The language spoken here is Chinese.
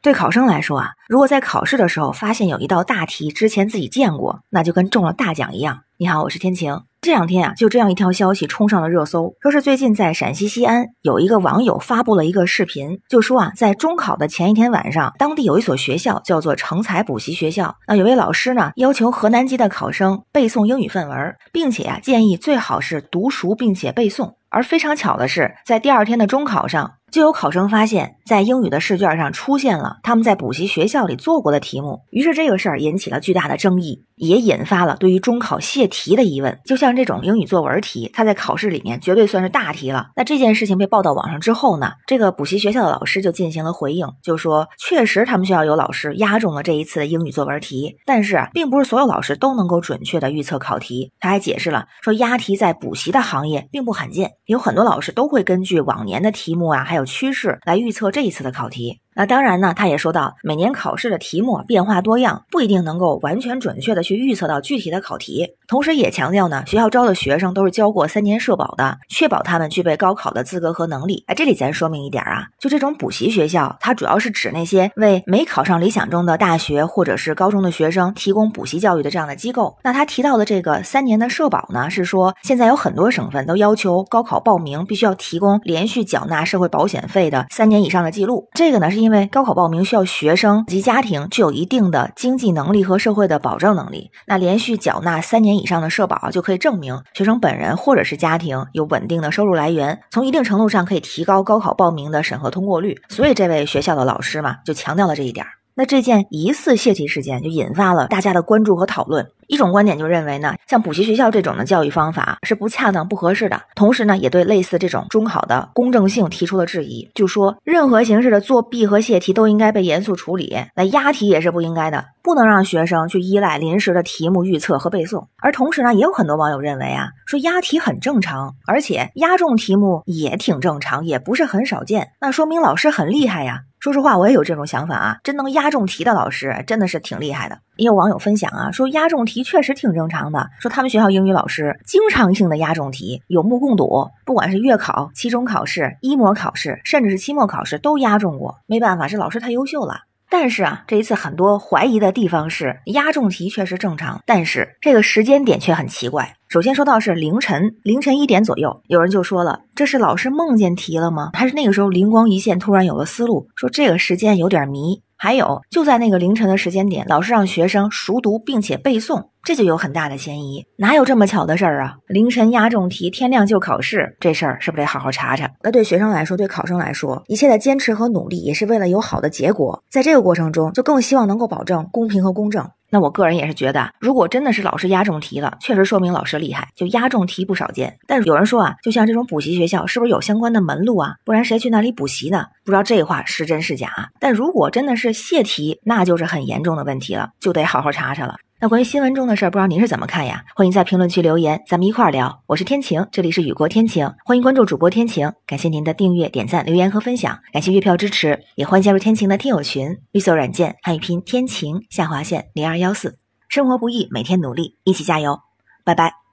对考生来说啊，如果在考试的时候发现有一道大题之前自己见过，那就跟中了大奖一样。你好，我是天晴。这两天啊，就这样一条消息冲上了热搜，说是最近在陕西西安有一个网友发布了一个视频，就说啊，在中考的前一天晚上，当地有一所学校叫做成才补习学校，那有位老师呢要求河南籍的考生背诵英语范文，并且啊建议最好是读熟并且背诵。而非常巧的是，在第二天的中考上。就有考生发现，在英语的试卷上出现了他们在补习学校里做过的题目，于是这个事儿引起了巨大的争议，也引发了对于中考泄题的疑问。就像这种英语作文题，它在考试里面绝对算是大题了。那这件事情被报到网上之后呢，这个补习学校的老师就进行了回应，就说确实他们学校有老师押中了这一次的英语作文题，但是并不是所有老师都能够准确的预测考题。他还解释了说，押题在补习的行业并不罕见，有很多老师都会根据往年的题目啊，还有趋势来预测这一次的考题。那当然呢，他也说到，每年考试的题目变化多样，不一定能够完全准确的去预测到具体的考题。同时，也强调呢，学校招的学生都是交过三年社保的，确保他们具备高考的资格和能力。哎，这里咱说明一点啊，就这种补习学校，它主要是指那些为没考上理想中的大学或者是高中的学生提供补习教育的这样的机构。那他提到的这个三年的社保呢，是说现在有很多省份都要求高考报名必须要提供连续缴纳社会保险费的三年以上的记录。这个呢，是因因为高考报名需要学生及家庭具有一定的经济能力和社会的保障能力。那连续缴纳三年以上的社保，就可以证明学生本人或者是家庭有稳定的收入来源，从一定程度上可以提高高考报名的审核通过率。所以这位学校的老师嘛，就强调了这一点。那这件疑似泄题事件就引发了大家的关注和讨论。一种观点就认为呢，像补习学校这种的教育方法是不恰当、不合适的。同时呢，也对类似这种中考的公正性提出了质疑，就说任何形式的作弊和泄题都应该被严肃处理。那押题也是不应该的，不能让学生去依赖临时的题目预测和背诵。而同时呢，也有很多网友认为啊，说押题很正常，而且押中题目也挺正常，也不是很少见。那说明老师很厉害呀。说实话，我也有这种想法啊，真能押中题的老师真的是挺厉害的。也有网友分享啊，说押中题确实挺正常的，说他们学校英语老师经常性的押中题，有目共睹，不管是月考、期中考试、一模考试，甚至是期末考试都押中过。没办法，这老师太优秀了。但是啊，这一次很多怀疑的地方是押中题确实正常，但是这个时间点却很奇怪。首先说到是凌晨，凌晨一点左右，有人就说了，这是老师梦见题了吗？还是那个时候灵光一现，突然有了思路，说这个时间有点迷。还有，就在那个凌晨的时间点，老师让学生熟读并且背诵，这就有很大的嫌疑。哪有这么巧的事儿啊？凌晨押中题，天亮就考试，这事儿是不是得好好查查？那对学生来说，对考生来说，一切的坚持和努力也是为了有好的结果。在这个过程中，就更希望能够保证公平和公正。那我个人也是觉得，如果真的是老师押中题了，确实说明老师厉害，就押中题不少见。但是有人说啊，就像这种补习学校，是不是有相关的门路啊？不然谁去那里补习呢？不知道这话是真是假。但如果真的是泄题，那就是很严重的问题了，就得好好查查了。那关于新闻中的事儿，不知道您是怎么看呀？欢迎在评论区留言，咱们一块儿聊。我是天晴，这里是雨过天晴，欢迎关注主播天晴。感谢您的订阅、点赞、留言和分享，感谢月票支持，也欢迎加入天晴的听友群。绿色软件汉语拼天晴下划线零二幺四。生活不易，每天努力，一起加油，拜拜。